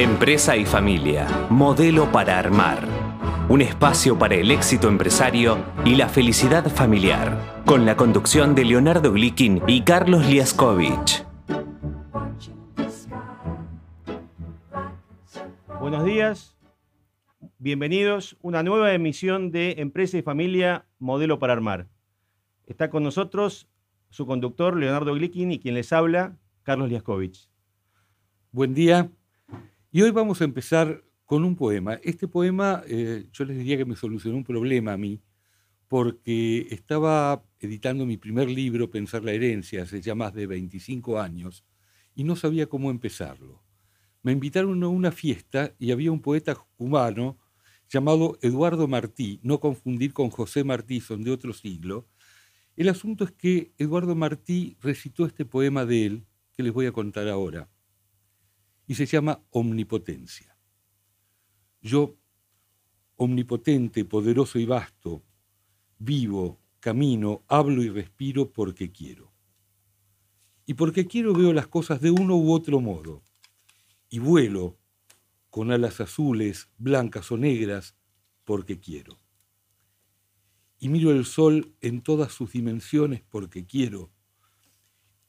Empresa y familia, modelo para armar. Un espacio para el éxito empresario y la felicidad familiar. Con la conducción de Leonardo Glikin y Carlos Liaskovich. Buenos días, bienvenidos a una nueva emisión de Empresa y Familia, Modelo para Armar. Está con nosotros su conductor, Leonardo Glikin, y quien les habla, Carlos Liaskovich. Buen día. Y hoy vamos a empezar con un poema. Este poema eh, yo les diría que me solucionó un problema a mí, porque estaba editando mi primer libro, Pensar la herencia, hace ya más de 25 años, y no sabía cómo empezarlo. Me invitaron a una fiesta y había un poeta cubano llamado Eduardo Martí, no confundir con José Martí, son de otro siglo. El asunto es que Eduardo Martí recitó este poema de él, que les voy a contar ahora y se llama omnipotencia. Yo, omnipotente, poderoso y vasto, vivo, camino, hablo y respiro porque quiero. Y porque quiero veo las cosas de uno u otro modo. Y vuelo con alas azules, blancas o negras, porque quiero. Y miro el sol en todas sus dimensiones porque quiero.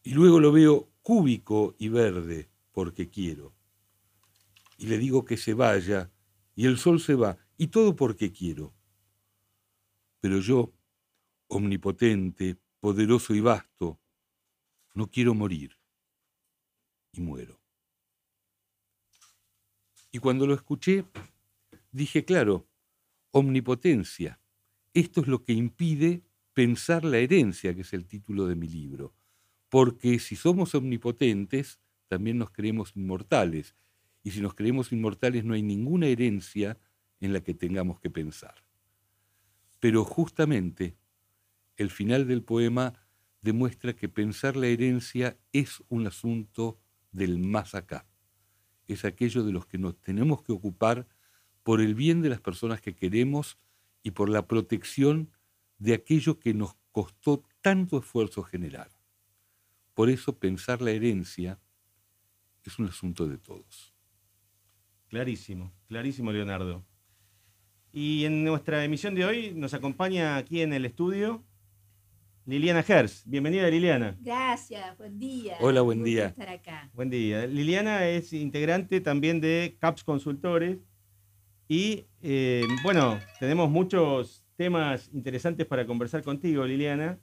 Y luego lo veo cúbico y verde porque quiero. Y le digo que se vaya, y el sol se va, y todo porque quiero. Pero yo, omnipotente, poderoso y vasto, no quiero morir, y muero. Y cuando lo escuché, dije, claro, omnipotencia, esto es lo que impide pensar la herencia, que es el título de mi libro, porque si somos omnipotentes, también nos creemos inmortales. Y si nos creemos inmortales no hay ninguna herencia en la que tengamos que pensar. Pero justamente el final del poema demuestra que pensar la herencia es un asunto del más acá. Es aquello de los que nos tenemos que ocupar por el bien de las personas que queremos y por la protección de aquello que nos costó tanto esfuerzo generar. Por eso pensar la herencia es un asunto de todos. Clarísimo, clarísimo, Leonardo. Y en nuestra emisión de hoy nos acompaña aquí en el estudio Liliana Gers. Bienvenida, Liliana. Gracias, buen día. Hola, buen día. Estar acá. Buen día. Liliana es integrante también de CAPS Consultores. Y eh, bueno, tenemos muchos temas interesantes para conversar contigo, Liliana,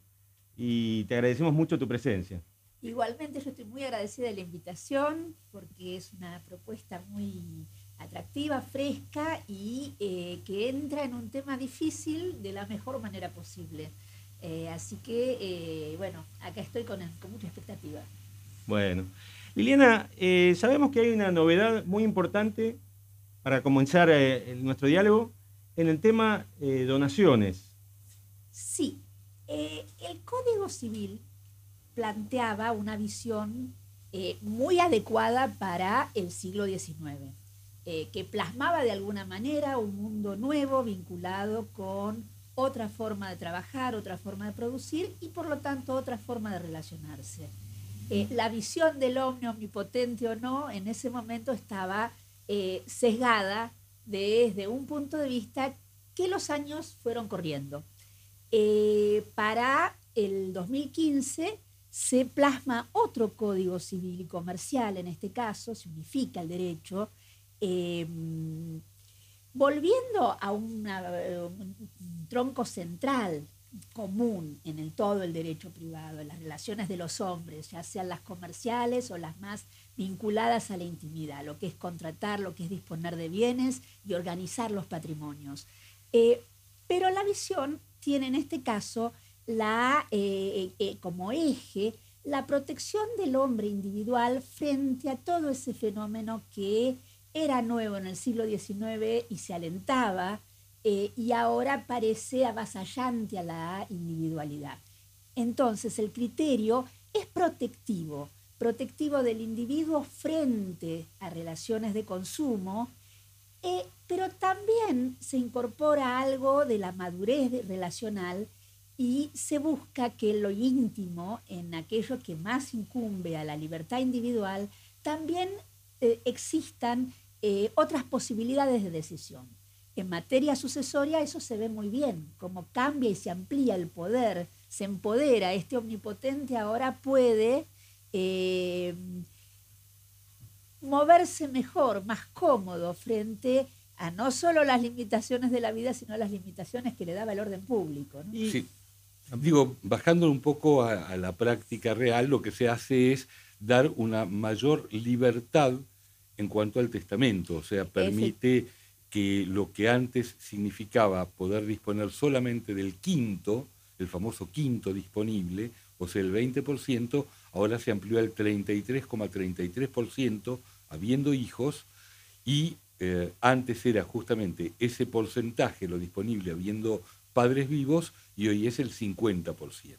y te agradecemos mucho tu presencia. Igualmente yo estoy muy agradecida de la invitación porque es una propuesta muy atractiva, fresca y eh, que entra en un tema difícil de la mejor manera posible. Eh, así que, eh, bueno, acá estoy con, con, mucha expectativa. Bueno, Liliana, sabemos que hay una novedad muy importante para comenzar nuestro diálogo en el tema donaciones. Sí, el Código Civil planteaba una visión eh, muy adecuada para el siglo XIX, eh, que plasmaba de alguna manera un mundo nuevo vinculado con otra forma de trabajar, otra forma de producir y por lo tanto otra forma de relacionarse. Eh, la visión del hombre omnipotente o no en ese momento estaba sesgada desde un punto de vista que los años fueron corriendo. para el 2015 se plasma otro código civil y comercial, en este caso, se unifica el derecho, em, volviendo a un tronco central común en el todo el derecho privado, en las relaciones de los hombres, ya sean las comerciales o las más vinculadas a la intimidad, lo que es contratar, lo que es disponer de bienes y organizar los patrimonios. Eh, pero la visión tiene en este caso la, eh, eh, como eje la protección del hombre individual frente a todo ese fenómeno que era nuevo en el siglo XIX y se alentaba eh, y ahora parece avasallante a la individualidad. Entonces el criterio es protectivo, protectivo del individuo frente a relaciones de consumo, pero también se incorpora algo de la madurez relacional y se busca que lo íntimo, en aquello que más incumbe a la libertad individual, también eh, existan eh, otras posibilidades de decisión. En materia sucesoria eso se ve muy bien, como cambia y se amplía el poder, se empodera, este omnipotente ahora puede eh, moverse mejor, más cómodo frente a no solo las limitaciones de la vida, sino a las limitaciones que le daba el orden público. Sí. Digo, bajando un poco a, la práctica real, lo que se hace es dar una mayor libertad en cuanto al testamento, o sea, permite que lo que antes significaba poder disponer solamente del quinto, el famoso quinto disponible, o sea, el 20%, ahora se amplió al 33,33%, habiendo hijos, y eh, antes era justamente ese porcentaje lo disponible habiendo padres vivos y hoy es el 50%.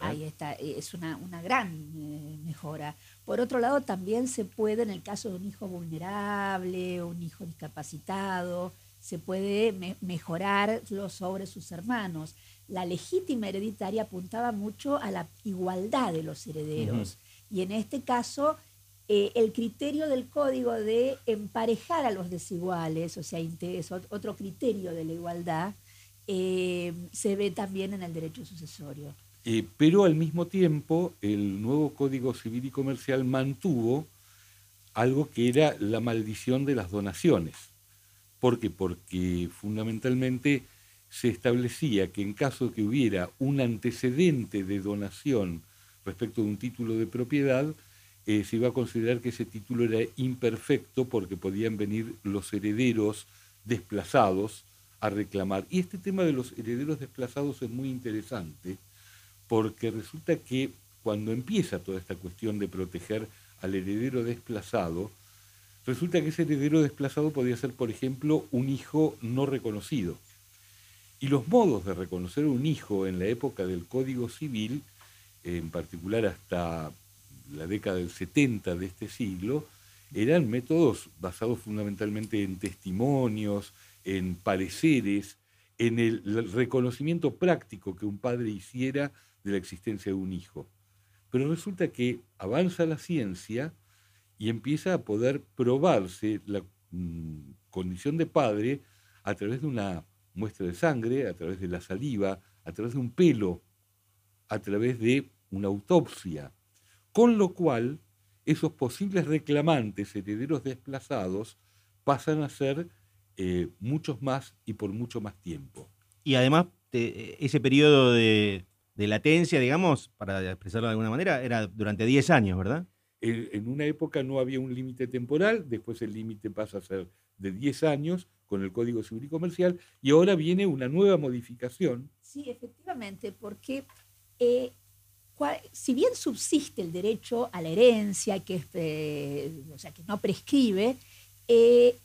Ahí está, eh, es una, gran eh, mejora. Por otro lado, también se puede, en el caso de un hijo vulnerable, un hijo discapacitado, se puede mejorarlo sobre sus hermanos. La legítima hereditaria apuntaba mucho a la igualdad de los herederos. Y en este caso, eh, el criterio del código de emparejar a los desiguales, o sea, es otro criterio de la igualdad, se ve también en el derecho sucesorio. Eh, pero al mismo tiempo el nuevo Código Civil y Comercial mantuvo algo que era la maldición de las donaciones. ¿Por qué? Porque fundamentalmente se establecía que en caso de que hubiera un antecedente de donación respecto de un título de propiedad, eh, se iba a considerar que ese título era imperfecto porque podían venir los herederos desplazados a reclamar. Y este tema de los herederos desplazados es muy interesante porque resulta que cuando empieza toda esta cuestión de proteger al heredero desplazado, resulta que ese heredero desplazado podía ser, por ejemplo, un hijo no reconocido. Y los modos de reconocer un hijo en la época del Código Civil, en particular hasta la década del 70 de este siglo, eran métodos basados fundamentalmente en testimonios, en pareceres, en el reconocimiento práctico que un padre hiciera de la existencia de un hijo. Pero resulta que avanza la ciencia y empieza a poder probarse la mm, condición de padre a través de una muestra de sangre, a través de la saliva, a través de un pelo, a través de una autopsia. Con lo cual, esos posibles reclamantes, herederos desplazados, pasan a ser eh, muchos más y por mucho más tiempo. Y además, ese periodo de, de latencia, digamos, para expresarlo de alguna manera, era durante 10 años, ¿verdad? En una época no había un límite temporal, después el límite pasa a ser de 10 años con el Código Civil y Comercial, y ahora viene una nueva modificación. Sí, efectivamente, porque eh, si bien subsiste el derecho a la herencia, que, eh, o sea, que no prescribe, eh,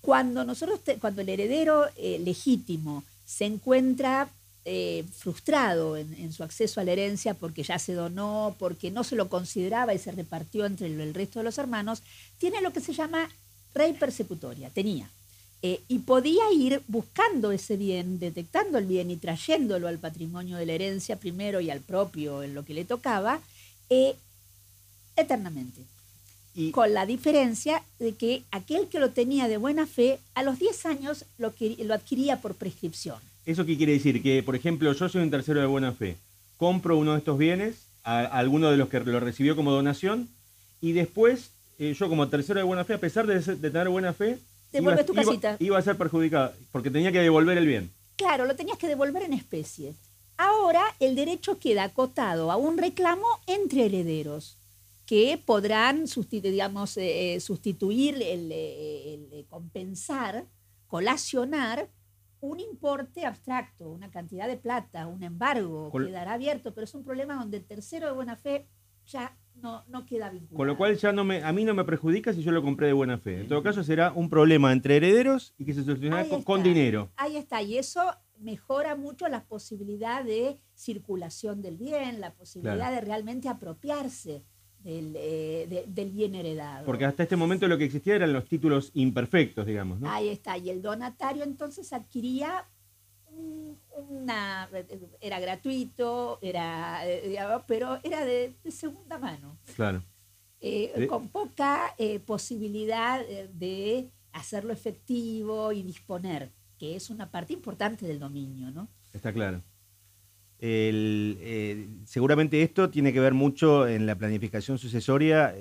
cuando, nosotros cuando el heredero legítimo se encuentra eh, frustrado en, su acceso a la herencia porque ya se donó, porque no se lo consideraba y se repartió entre el, resto de los hermanos, tiene lo que se llama rey persecutoria, tenía. Eh, y podía ir buscando ese bien, detectando el bien y trayéndolo al patrimonio de la herencia primero y al propio en lo que le tocaba, eh, eternamente. Y, con la diferencia de que aquel que lo tenía de buena fe, a los 10 años lo, lo adquiría por prescripción. ¿Eso qué quiere decir? Que, por ejemplo, yo soy un tercero de buena fe, compro uno de estos bienes a, alguno de los que lo recibió como donación y después eh, yo como tercero de buena fe, a pesar de, tener buena fe, iba, tu casita. Iba, a ser perjudicado porque tenía que devolver el bien. Claro, lo tenías que devolver en especie. Ahora el derecho queda acotado a un reclamo entre herederos que podrán digamos, eh, eh, sustituir, el, compensar, colacionar un importe abstracto, una cantidad de plata, un embargo, quedará abierto, pero es un problema donde el tercero de buena fe ya no, no queda vinculado. Con lo cual ya no me, a mí no me perjudica si yo lo compré de buena fe. En todo caso será un problema entre herederos y que se solucionará con, dinero. Ahí está, y eso mejora mucho la posibilidad de circulación del bien, la posibilidad de realmente apropiarse eh, del, bien heredado. Porque hasta este momento lo que existía eran los títulos imperfectos, digamos. Ahí está, y el donatario entonces adquiría una, era gratuito, era, eh, pero era de, segunda mano. Claro. eh, con poca eh, posibilidad de hacerlo efectivo y disponer, que es una parte importante del dominio, ¿no? Está claro. Seguramente esto tiene que ver mucho en la planificación sucesoria,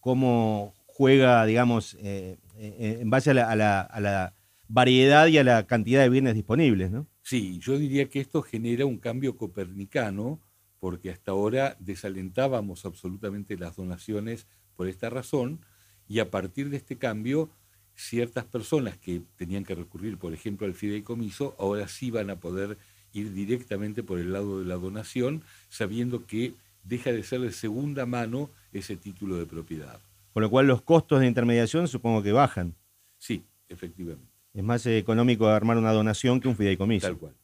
cómo juega, digamos, en base a la, variedad y a la cantidad de bienes disponibles, ¿no? Sí, yo diría que esto genera un cambio copernicano, porque hasta ahora desalentábamos absolutamente las donaciones por esta razón, y a partir de este cambio, ciertas personas que tenían que recurrir, por ejemplo, al fideicomiso, ahora sí van a poder ir directamente por el lado de la donación, sabiendo que deja de ser de segunda mano ese título de propiedad. Con lo cual los costos de intermediación supongo que bajan. Sí, efectivamente. Es más económico armar una donación que un fideicomiso. Tal cual.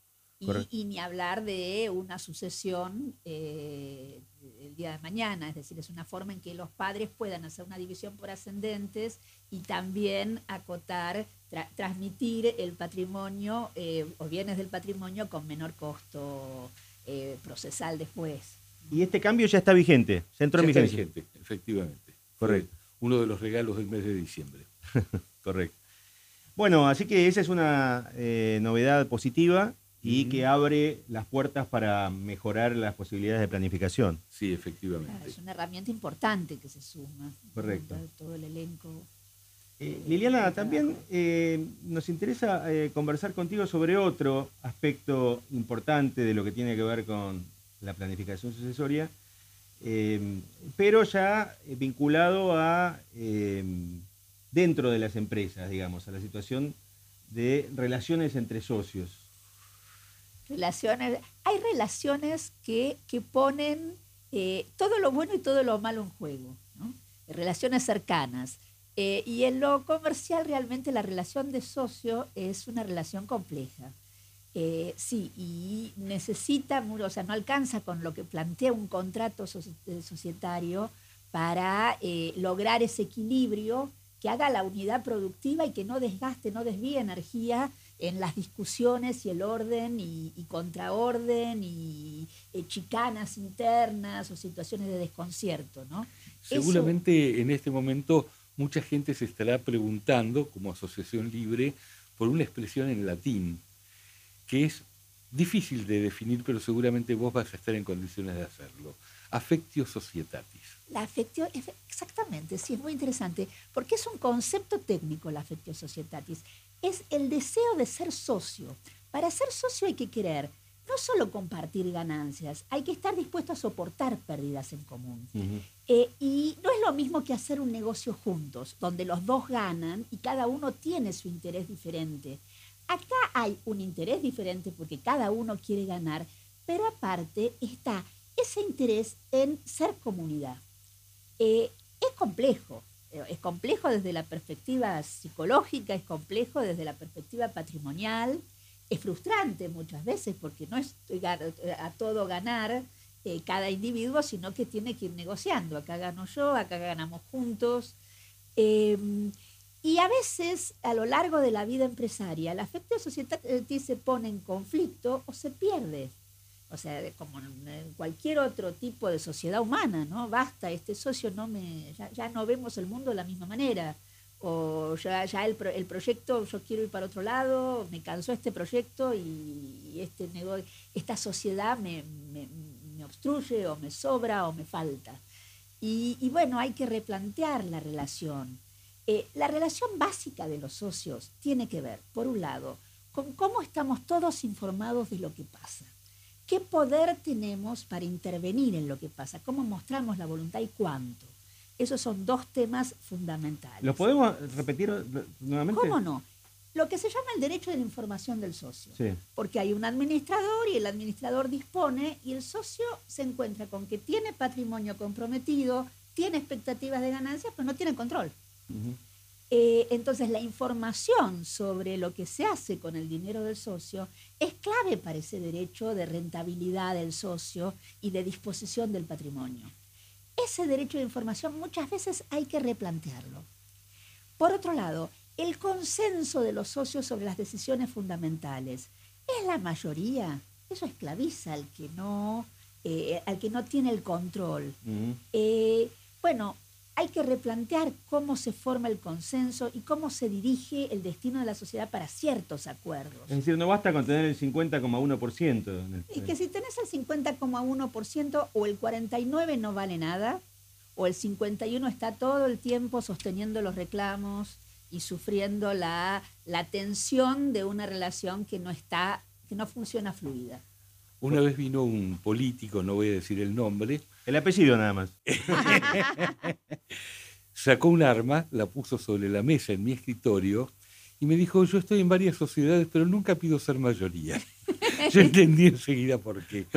Y, ni hablar de una sucesión eh, el día de mañana, es decir, es una forma en que los padres puedan hacer una división por ascendentes y también acotar, transmitir el patrimonio eh, o bienes del patrimonio con menor costo eh, procesal después. Y este cambio ya está vigente, ya entró en vigencia. vigente, efectivamente. Correcto. Uno de los regalos del mes de diciembre. Correcto. Bueno, así que esa es una novedad positiva y que abre las puertas para mejorar las posibilidades de planificación. Sí, efectivamente. es una herramienta importante que se suma. Correcto. Todo el elenco. Eh, Liliana, también eh, nos interesa eh, conversar contigo sobre otro aspecto importante de lo que tiene que ver con la planificación sucesoria, pero ya vinculado a dentro de las empresas, digamos, a la situación de relaciones entre socios. Relaciones, hay relaciones que, ponen eh, todo lo bueno y todo lo malo en juego, relaciones cercanas. Eh, y en lo comercial realmente la relación de socio es una relación compleja. Eh, sí, y necesita, o sea, no alcanza con lo que plantea un contrato societario para lograr ese equilibrio que haga la unidad productiva y que no desgaste, no desvíe energía en las discusiones y el orden y, contraorden y eh, chicanas internas o situaciones de desconcierto. ¿no? Seguramente en este momento mucha gente se estará preguntando, como asociación libre, por una expresión en latín, que es difícil de definir, pero seguramente vos vas a estar en condiciones de hacerlo. Affectio societatis. La affectio, exactamente, sí, es muy interesante, porque es un concepto técnico la affectio societatis es el deseo de ser socio. Para ser socio hay que querer no solo compartir ganancias, hay que estar dispuesto a soportar pérdidas en común. Eh, y no es lo mismo que hacer un negocio juntos, donde los dos ganan y cada uno tiene su interés diferente. Acá hay un interés diferente porque cada uno quiere ganar, pero aparte está ese interés en ser comunidad. Eh, es complejo, es complejo desde la perspectiva psicológica, es complejo desde la perspectiva patrimonial, es frustrante muchas veces porque no es a todo ganar eh, cada individuo, sino que tiene que ir negociando. Acá gano yo, acá ganamos juntos. Em, y a veces, a lo largo de la vida empresaria, el afecto de sociedad eh, se pone en conflicto o se pierde. O sea, como en cualquier otro tipo de sociedad humana, ¿no? Basta, este socio no me, ya, no vemos el mundo de la misma manera. O ya, ya el, el, proyecto, yo quiero ir para otro lado, me cansó este proyecto y, este esta sociedad me, obstruye o me sobra o me falta. Y, bueno, hay que replantear la relación. Eh, la relación básica de los socios tiene que ver, por un lado, con cómo estamos todos informados de lo que pasa. ¿Qué poder tenemos para intervenir en lo que pasa? ¿Cómo mostramos la voluntad y cuánto? Esos son dos temas fundamentales. ¿Los podemos repetir nuevamente? ¿Cómo no? Lo que se llama el derecho de la información del socio. Porque hay un administrador y el administrador dispone y el socio se encuentra con que tiene patrimonio comprometido, tiene expectativas de ganancias, pero no tiene control. Eh, entonces, la información sobre lo que se hace con el dinero del socio es clave para ese derecho de rentabilidad del socio y de disposición del patrimonio. Ese derecho de información muchas veces hay que replantearlo. Por otro lado, el consenso de los socios sobre las decisiones fundamentales es la mayoría. Eso esclaviza al que no, eh, al que no tiene el control. Eh, bueno, hay que replantear cómo se forma el consenso y cómo se dirige el destino de la sociedad para ciertos acuerdos. Es decir, no basta con tener el 50,1%. Y que si tenés el 50,1% o el 49% no vale nada, o el 51% está todo el tiempo sosteniendo los reclamos y sufriendo la, la tensión de una relación que no está, que no funciona fluida. Una vez vino un político, no voy a decir el nombre. El apellido nada más. Sacó un arma, la puso sobre la mesa en mi escritorio y me dijo, yo estoy en varias sociedades, pero nunca pido ser mayoría. Yo entendí enseguida por qué.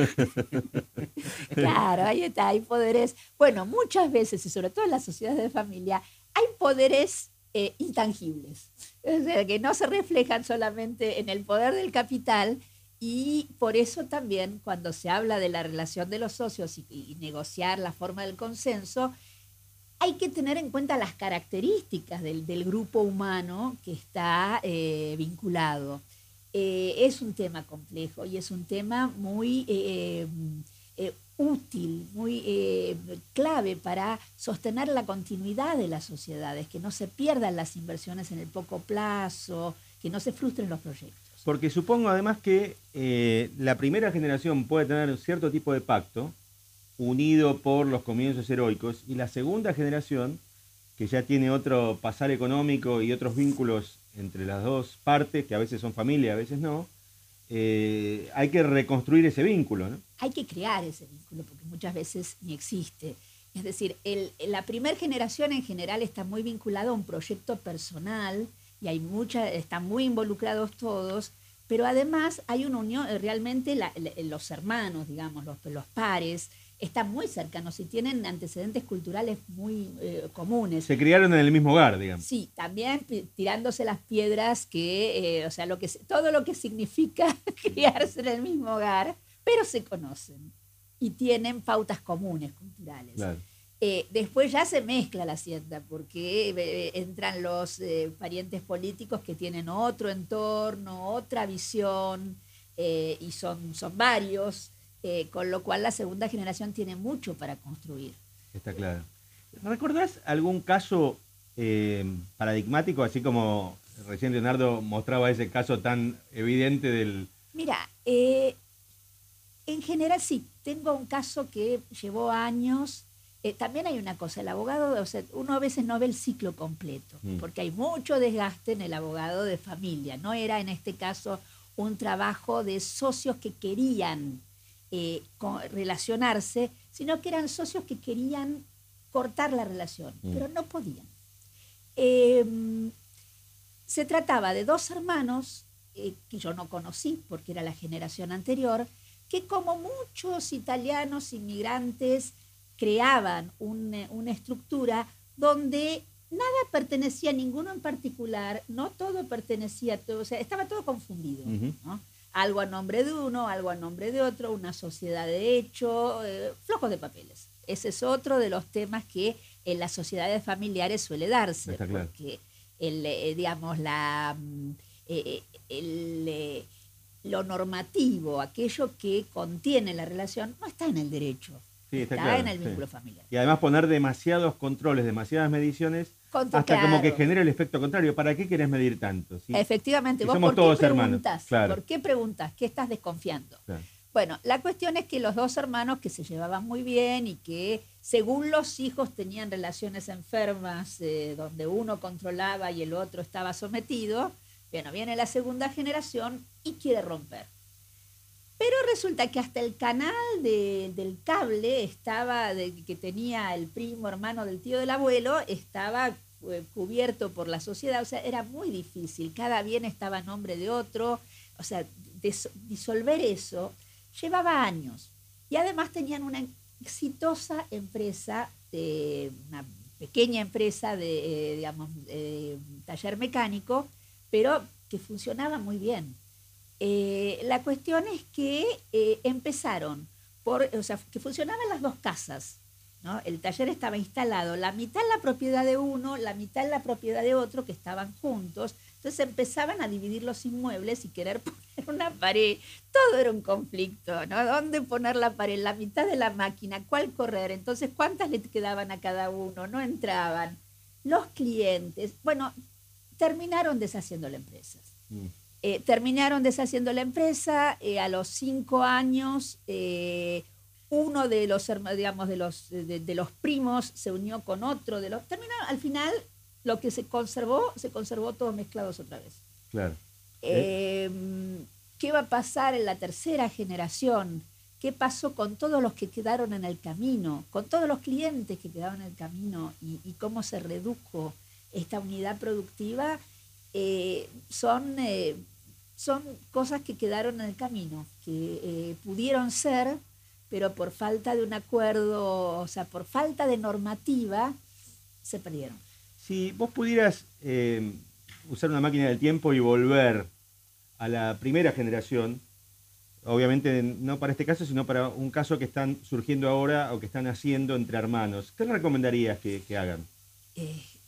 Claro, ahí está, hay poderes. Bueno, muchas veces, y sobre todo en las sociedades de familia, hay poderes eh, intangibles, o sea, que no se reflejan solamente en el poder del capital, y por eso también cuando se habla de la relación de los socios y, negociar la forma del consenso, hay que tener en cuenta las características del, grupo humano que está eh, vinculado. Eh, es un tema complejo y es un tema muy eh, útil, muy clave para sostener la continuidad de las sociedades, que no se pierdan las inversiones en el poco plazo, que no se frustren los proyectos. Porque supongo además que eh, la primera generación puede tener cierto tipo de pacto, unido por los comienzos heroicos, y la segunda generación, que ya tiene otro pasar económico y otros vínculos entre las dos partes, que a veces son familia, a veces no, eh, hay que reconstruir ese vínculo. ¿no? Hay que crear ese vínculo, porque muchas veces ni existe. Es decir, la primera generación en general está muy vinculada a un proyecto personal, y hay mucha, están muy involucrados todos, pero además hay una unión, eh, realmente los hermanos, digamos, los, los pares, están muy cercanos y tienen antecedentes culturales muy eh, comunes. Se criaron en el mismo hogar, digamos. Sí, también tirándose las piedras que, eh, o sea, lo que, todo lo que significa criarse en el mismo hogar, pero se conocen y tienen pautas comunes culturales. Claro. Eh, después ya se mezcla la hacienda porque eh, entran los eh, parientes políticos que tienen otro entorno, otra visión, y son, son varios, con lo cual la segunda generación tiene mucho para construir. Está claro. ¿Recordás algún caso paradigmático, así como recién Leonardo mostraba ese caso tan evidente del... Mira, en general sí, tengo un caso que llevó años eh, también hay una cosa, el abogado, o sea, uno a veces no ve el ciclo completo, mm. porque hay mucho desgaste en el abogado de familia. No era en este caso un trabajo de socios que querían eh, relacionarse, sino que eran socios que querían cortar la relación, mm. pero no podían. Em, se trataba de dos hermanos eh, que yo no conocí porque era la generación anterior, que como muchos italianos inmigrantes creaban una estructura donde nada pertenecía a ninguno en particular, no todo pertenecía a todo, o sea, estaba todo confundido. Algo a nombre de uno, algo a nombre de otro, una sociedad de hecho, eh, flojos de papeles. Ese es otro de los temas que en las sociedades familiares suele darse, porque el, eh, digamos, la, mm, eh, lo normativo, aquello que contiene la relación, no está en el derecho está, en el vínculo familiar. Y además poner demasiados controles, demasiadas mediciones, hasta como que genera el efecto contrario. ¿Para qué querés medir tanto? Efectivamente, vos somos todos hermanos. ¿Por qué preguntas? ¿Qué estás desconfiando? Bueno, la cuestión es que los dos hermanos que se llevaban muy bien y que según los hijos tenían relaciones enfermas eh, donde uno controlaba y el otro estaba sometido, bueno, viene la segunda generación y quiere romper. Pero resulta que hasta el canal del cable estaba, de, que tenía el primo hermano del tío del abuelo, estaba eh, cubierto por la sociedad, o sea, era muy difícil, cada bien estaba a nombre de otro, o sea, disolver eso llevaba años. Y además tenían una exitosa empresa, una pequeña empresa de, eh, digamos, taller mecánico, pero que funcionaba muy bien. Eh, la cuestión es que eh, empezaron por, o sea, que funcionaban las dos casas. El taller estaba instalado, la mitad en la propiedad de uno, la mitad en la propiedad de otro, que estaban juntos. Entonces empezaban a dividir los inmuebles y querer poner una pared. Todo era un conflicto, ¿no? ¿Dónde poner la pared? La mitad de la máquina, ¿cuál correr? Entonces, ¿cuántas le quedaban a cada uno? No entraban. Los clientes, bueno, terminaron deshaciendo la empresa. Mm. Eh, terminaron deshaciendo la empresa, eh, a los cinco años eh, uno de los, digamos, de los, de, los primos se unió con otro de los... Terminaron, al final, lo que se conservó, se conservó todos mezclados otra vez. Claro. ¿Qué va a pasar en la tercera generación? ¿Qué pasó con todos los que quedaron en el camino? Con todos los clientes que quedaron en el camino y, y cómo se redujo esta unidad productiva? Eh, son, eh, son cosas que quedaron en el camino, que eh, pudieron ser, pero por falta de un acuerdo, o sea, por falta de normativa, se perdieron. Si vos pudieras usar una máquina del tiempo y volver a la primera generación, obviamente no para este caso, sino para un caso que están surgiendo ahora o que están haciendo entre hermanos, ¿qué recomendarías que, que hagan?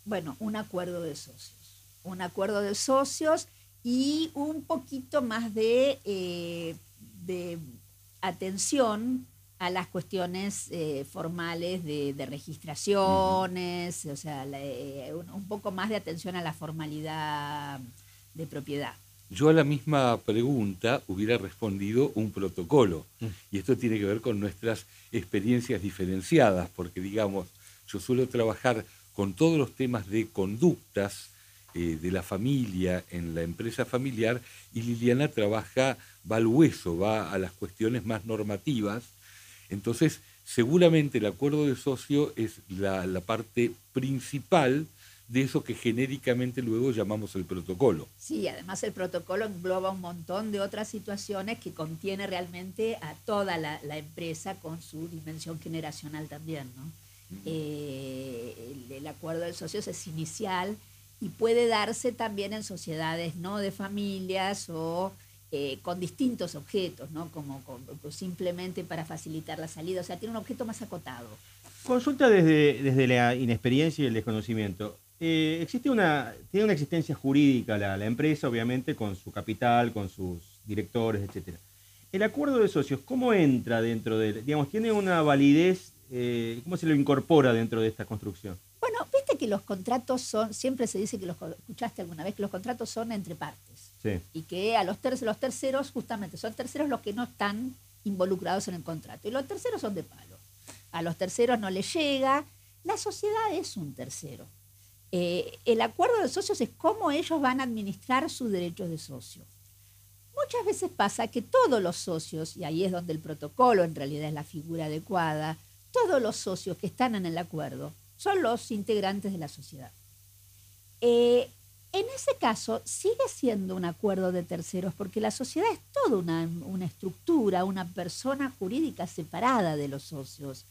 bueno, un acuerdo de socios un acuerdo de socios y un poquito más de, eh, de atención a las cuestiones eh, formales de, registraciones, o sea, eh, un, poco más de atención a la formalidad de propiedad. Yo a la misma pregunta hubiera respondido un protocolo, y esto tiene que ver con nuestras experiencias diferenciadas, porque digamos, yo suelo trabajar con todos los temas de conductas, eh, de la familia en la empresa familiar y Liliana trabaja, va al hueso, va a las cuestiones más normativas. Entonces, seguramente el acuerdo de socio es la, parte principal de eso que genéricamente luego llamamos el protocolo. Sí, además el protocolo engloba un montón de otras situaciones que contiene realmente a toda la, empresa con su dimensión generacional también. ¿no? Eh, el, el, acuerdo de socios es inicial, y puede darse también en sociedades no de familias o eh, con distintos objetos, ¿no? Como, simplemente para facilitar la salida. O sea, tiene un objeto más acotado. Consulta desde, desde la inexperiencia y el desconocimiento. Eh, existe una, tiene una existencia jurídica la, la, empresa, obviamente, con su capital, con sus directores, etc. El acuerdo de socios, ¿cómo entra dentro de, digamos, tiene una validez, eh, cómo se lo incorpora dentro de esta construcción? Que los contratos son, siempre se dice que los escuchaste alguna vez, que los contratos son entre partes. Y que a los, los terceros, justamente, son terceros los que no están involucrados en el contrato. Y los terceros son de palo. A los terceros no les llega. La sociedad es un tercero. Eh, el acuerdo de socios es cómo ellos van a administrar sus derechos de socio. Muchas veces pasa que todos los socios, y ahí es donde el protocolo en realidad es la figura adecuada, todos los socios que están en el acuerdo son los integrantes de la sociedad. Eh, en ese caso, sigue siendo un acuerdo de terceros porque la sociedad es toda una, estructura, una persona jurídica separada de los socios.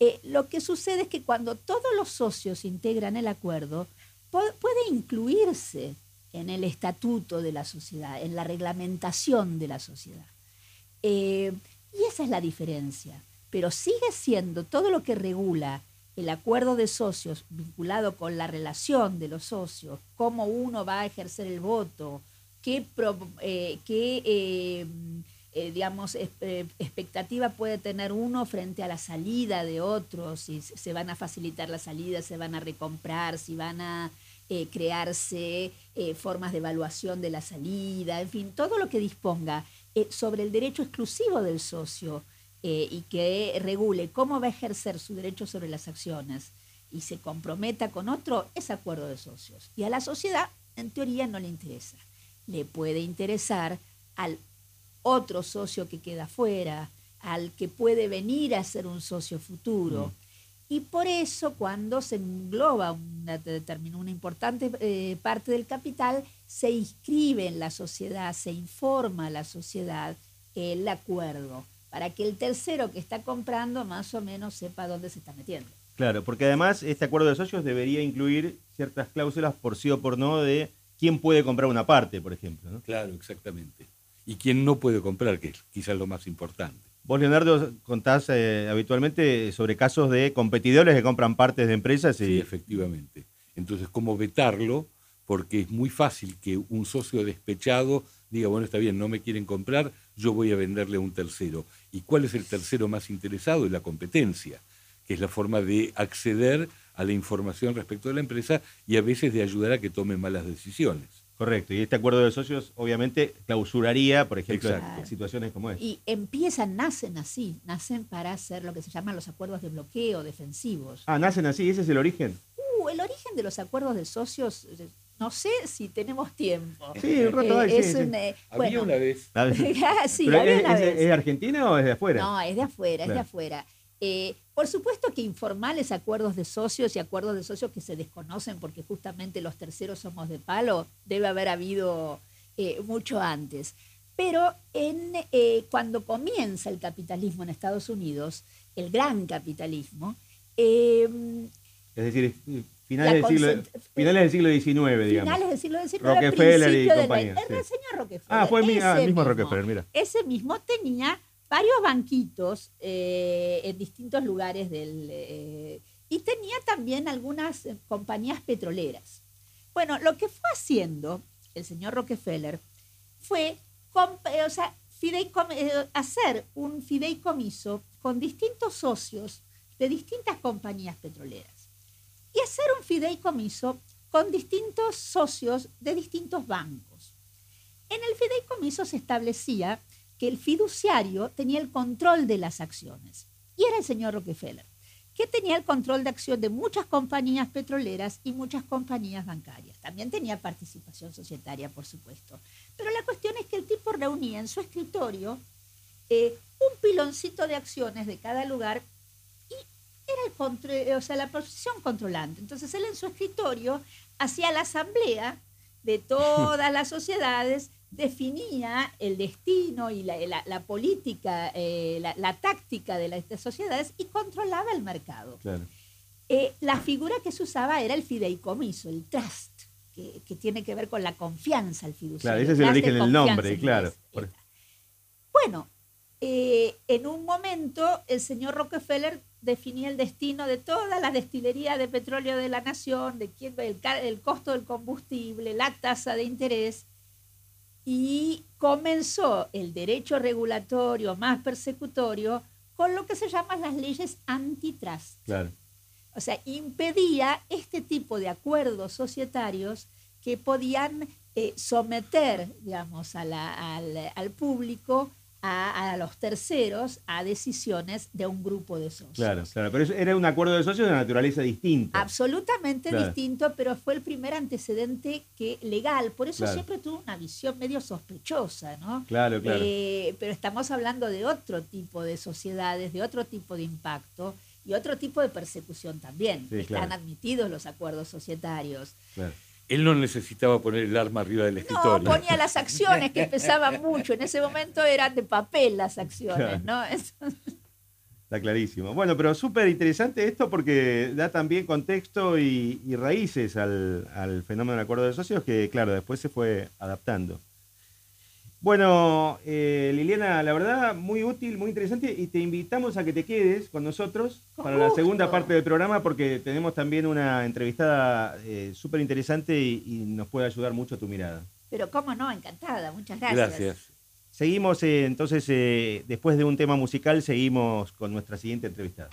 Eh, lo que sucede es que cuando todos los socios integran el acuerdo, puede incluirse en el estatuto de la sociedad, en la reglamentación de la sociedad. Eh, y esa es la diferencia. Pero sigue siendo todo lo que regula el acuerdo de socios vinculado con la relación de los socios, cómo uno va a ejercer el voto, qué, eh, eh, eh, digamos, expectativa puede tener uno frente a la salida de otros, si se van a facilitar la salida, se van a recomprar, si van a crearse formas de evaluación de la salida, en fin, todo lo que disponga sobre el derecho exclusivo del socio eh, y que regule cómo va a ejercer su derecho sobre las acciones y se comprometa con otro, es acuerdo de socios. Y a la sociedad, en teoría, no le interesa. Le puede interesar al otro socio que queda fuera, al que puede venir a ser un socio futuro. Mm. Y por eso cuando se engloba una, una importante eh, parte del capital, se inscribe en la sociedad, se informa a la sociedad el acuerdo para que el tercero que está comprando más o menos sepa dónde se está metiendo. Claro, porque además este acuerdo de socios debería incluir ciertas cláusulas por sí o por no de quién puede comprar una parte, por ejemplo. Claro, exactamente. Y quién no puede comprar, que es quizás lo más importante. Vos, Leonardo, contás eh, habitualmente sobre casos de competidores que compran partes de empresas y... Sí, efectivamente. Entonces, ¿cómo vetarlo? Porque es muy fácil que un socio despechado diga, bueno, está bien, no me quieren comprar, yo voy a venderle a un tercero. ¿Y cuál es el tercero más interesado? Es la competencia, que es la forma de acceder a la información respecto de la empresa y a veces de ayudar a que tome malas decisiones. Correcto, y este acuerdo de socios obviamente clausuraría, por ejemplo, Exacto. situaciones como esta. Y empiezan, nacen así, nacen para hacer lo que se llaman los acuerdos de bloqueo defensivos. Ah, nacen así, ese es el origen. Uh, el origen de los acuerdos de socios, no sé si tenemos tiempo. Sí, un rato Eh, hay, es sí. un, eh, Había bueno, una vez, A ver. sí, Pero había ¿es, una vez. es de Argentina o es de afuera? No, es de afuera, es de afuera. Eh, por supuesto que informales acuerdos de socios y acuerdos de socios que se desconocen porque justamente los terceros somos de palo, debe haber habido eh, mucho antes. Pero en, eh, cuando comienza el capitalismo en Estados Unidos, el gran capitalismo, eh, Es decir, finales, del siglo, concent- finales del siglo XIX, digamos. finales del siglo XIX, Rockefeller y compañía, 20, el sí. señor Rockefeller. Ah, fue mi- ah, el mismo Rockefeller, mira. Ese mismo tenía varios banquitos eh, en distintos lugares del... eh, y tenía también algunas eh, compañías petroleras. Bueno, lo que fue haciendo el señor Rockefeller fue o sea, hacer un fideicomiso con distintos socios de distintas compañías petroleras y hacer un fideicomiso con distintos socios de distintos bancos. En el fideicomiso se establecía que el fiduciario tenía el control de las acciones y era el señor Rockefeller, que tenía el control de acción de muchas compañías petroleras y muchas compañías bancarias. También tenía participación societaria, por supuesto. Pero la cuestión es que el tipo reunía en su escritorio eh, un piloncito de acciones de cada lugar era el contro- o sea, la posición controlante. Entonces él en su escritorio hacía la asamblea de todas las sociedades, definía el destino y la, la- la política, eh, la, la táctica de las sociedades y controlaba el mercado. Claro. Eh, la figura que se usaba era el fideicomiso, el trust, que, que tiene que ver con la confianza, el fiduciario. Claro, ese es el origen del nombre, claro. Bueno, eh, en un momento el señor Rockefeller definía el destino de todas las destilerías de petróleo de la nación, de quién, el, el costo del combustible, la tasa de interés, y comenzó el derecho regulatorio más persecutorio con lo que se llaman las leyes antitrust. Claro. O sea, impedía este tipo de acuerdos societarios que podían eh, someter, digamos, a la- al, al público, a, a los terceros, a decisiones de un grupo de socios. Claro, claro. Pero eso era un acuerdo de socios de naturaleza distinta. Absolutamente Claro. distinto, pero fue el primer antecedente que legal. Por eso Claro. siempre tuvo una visión medio sospechosa, ¿no? Claro, claro. Eh, pero estamos hablando de otro tipo de sociedades, de otro tipo de impacto y otro tipo de persecución también. Sí, Están claro. admitidos los acuerdos societarios. claro. Él no necesitaba poner el arma arriba del No, escritorio. ponía las acciones que pesaban mucho. En ese momento eran de papel las acciones. ¿no? Está clarísimo. Bueno, pero súper interesante esto porque da también contexto y, y raíces al, al fenómeno del acuerdo de socios que, claro, después se fue adaptando. Bueno, eh, Liliana, la verdad, muy útil, muy interesante y te invitamos a que te quedes con nosotros Con para la segunda parte del programa porque tenemos también una entrevistada eh, súper interesante y, y nos puede ayudar mucho tu mirada. Pero cómo no, encantada. Muchas gracias. Gracias. Seguimos eh, entonces, eh, después de un tema musical, seguimos con nuestra siguiente entrevistada.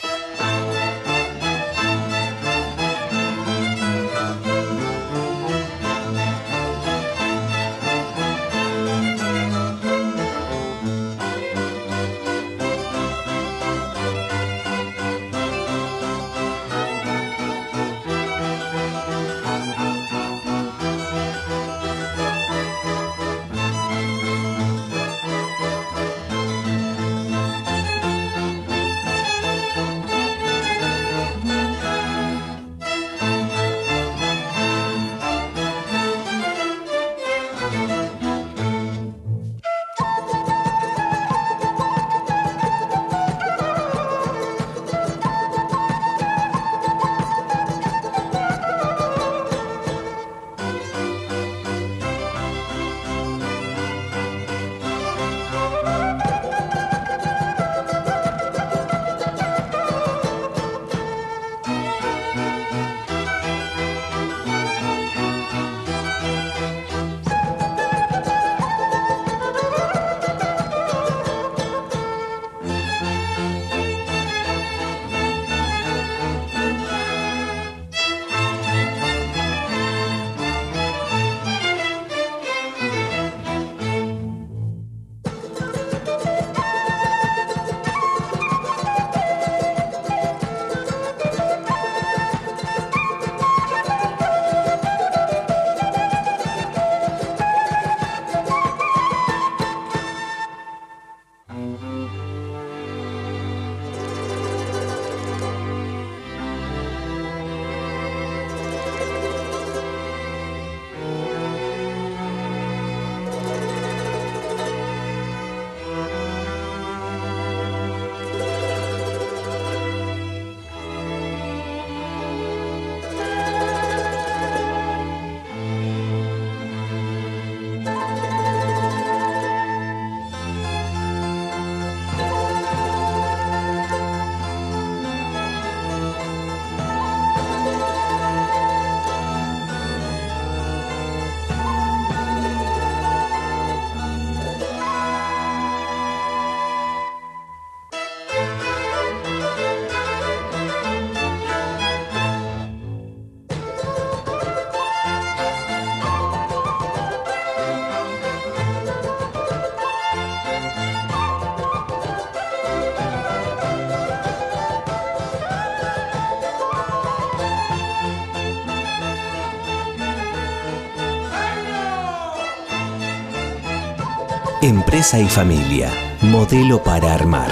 Empresa y familia, modelo para armar.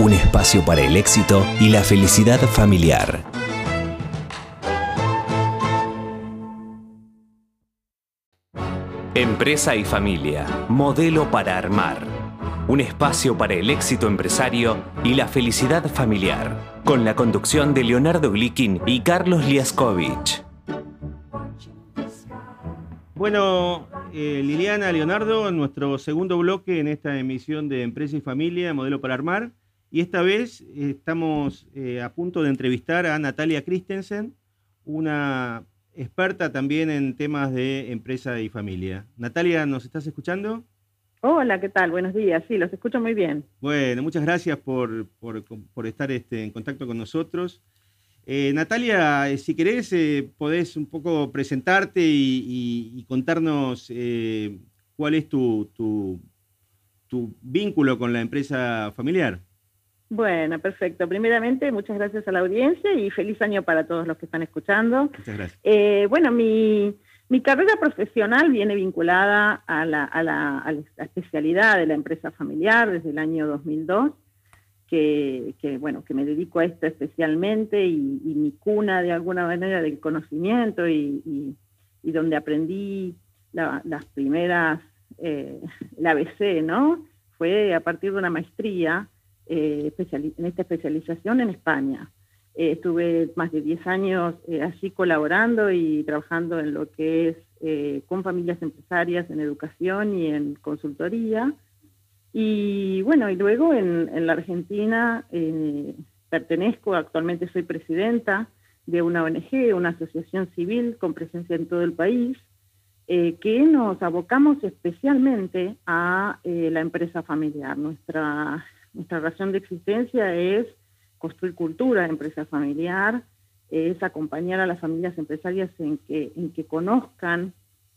Un espacio para el éxito y la felicidad familiar. Empresa y familia, modelo para armar. Un espacio para el éxito empresario y la felicidad familiar. Con la conducción de Leonardo Glikin y Carlos Liaskovich. Bueno, eh, Liliana, Leonardo, nuestro segundo bloque en esta emisión de Empresa y Familia, Modelo para Armar. Y esta vez eh, estamos eh, a punto de entrevistar a Natalia Christensen, una experta también en temas de empresa y familia. Natalia, ¿nos estás escuchando? Hola, ¿qué tal? Buenos días. Sí, los escucho muy bien. Bueno, muchas gracias por, por, estar este, en contacto con nosotros. Eh, Natalia, eh, si querés, eh, podés un poco presentarte y, contarnos cuál es tu, tu, vínculo con la empresa familiar. Bueno, perfecto. Primeramente, muchas gracias a la audiencia y feliz año para todos los que están escuchando. Muchas gracias. bueno, mi, mi, carrera profesional viene vinculada a la, a la especialidad de la empresa familiar desde el año 2002 que, bueno, que me dedico a esto especialmente y, mi cuna de alguna manera del conocimiento y, donde aprendí las primeras, eh, la ABC, ¿no? Fue a partir de una maestría eh, en esta especialización en España. Eh, estuve más de 10 años así colaborando y trabajando en lo que es con familias empresarias en educación y en consultoría. Y bueno, y luego en, la Argentina eh, pertenezco, actualmente soy presidenta de una ONG, una asociación civil con presencia en todo el país, eh, que nos abocamos especialmente a eh, la empresa familiar. Nuestra, nuestra razón de existencia es construir cultura de empresa familiar, es acompañar a las familias empresarias en que, en que conozcan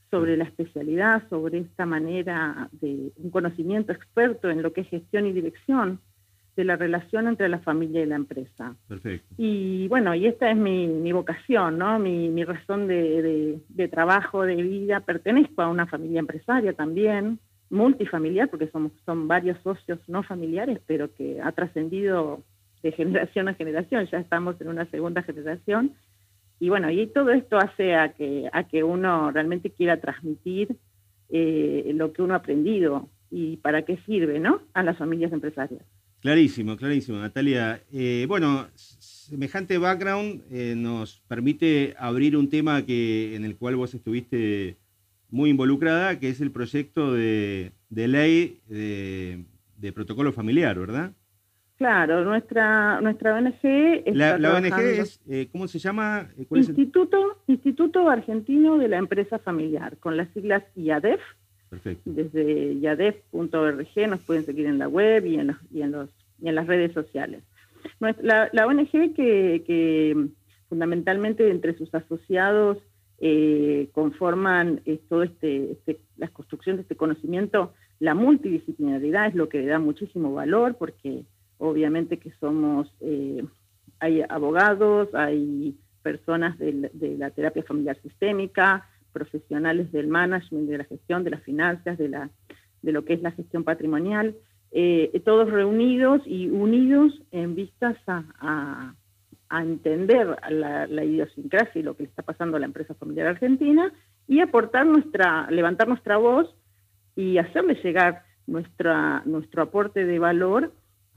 sobre la especialidad, sobre esta manera de un conocimiento experto en lo que es gestión y dirección de la relación entre la familia y la empresa. Perfecto. Y bueno, y esta es mi, vocación, ¿no? Mi, razón de, trabajo, de vida. Pertenezco a una familia empresaria también, multifamiliar, porque somos, son varios socios no familiares, pero que ha trascendido de generación a generación. Ya estamos en una segunda generación y bueno, y todo esto hace a que, a que uno realmente quiera transmitir eh, lo que uno ha aprendido y para qué sirve, ¿no? A las familias empresarias. Clarísimo, clarísimo, Natalia. Eh, bueno, semejante background eh, nos permite abrir un tema que, en el cual vos estuviste muy involucrada, que es el proyecto de, ley de protocolo familiar, ¿verdad? Claro, nuestra, nuestra ONG... la, ONG es, eh, ¿cómo se llama? Eh, Instituto, Instituto Argentino de la Empresa Familiar, con las siglas IADEF. Perfecto. Desde iadef.org nos pueden seguir en la web y en, los, y en, los, y en las redes sociales. La, la ONG que, que, fundamentalmente entre sus asociados eh, conforman todo este, este, la construcción de este conocimiento, la multidisciplinaridad es lo que le da muchísimo valor porque obviamente que somos, eh, hay abogados, hay personas de, la terapia familiar sistémica, profesionales del management, de la gestión, de las finanzas, de, la, de lo que es la gestión patrimonial, eh, todos reunidos y unidos en vistas a, entender la, la, idiosincrasia y lo que le está pasando a la empresa familiar argentina y aportar nuestra, levantar nuestra voz y hacerle llegar nuestra, nuestro aporte de valor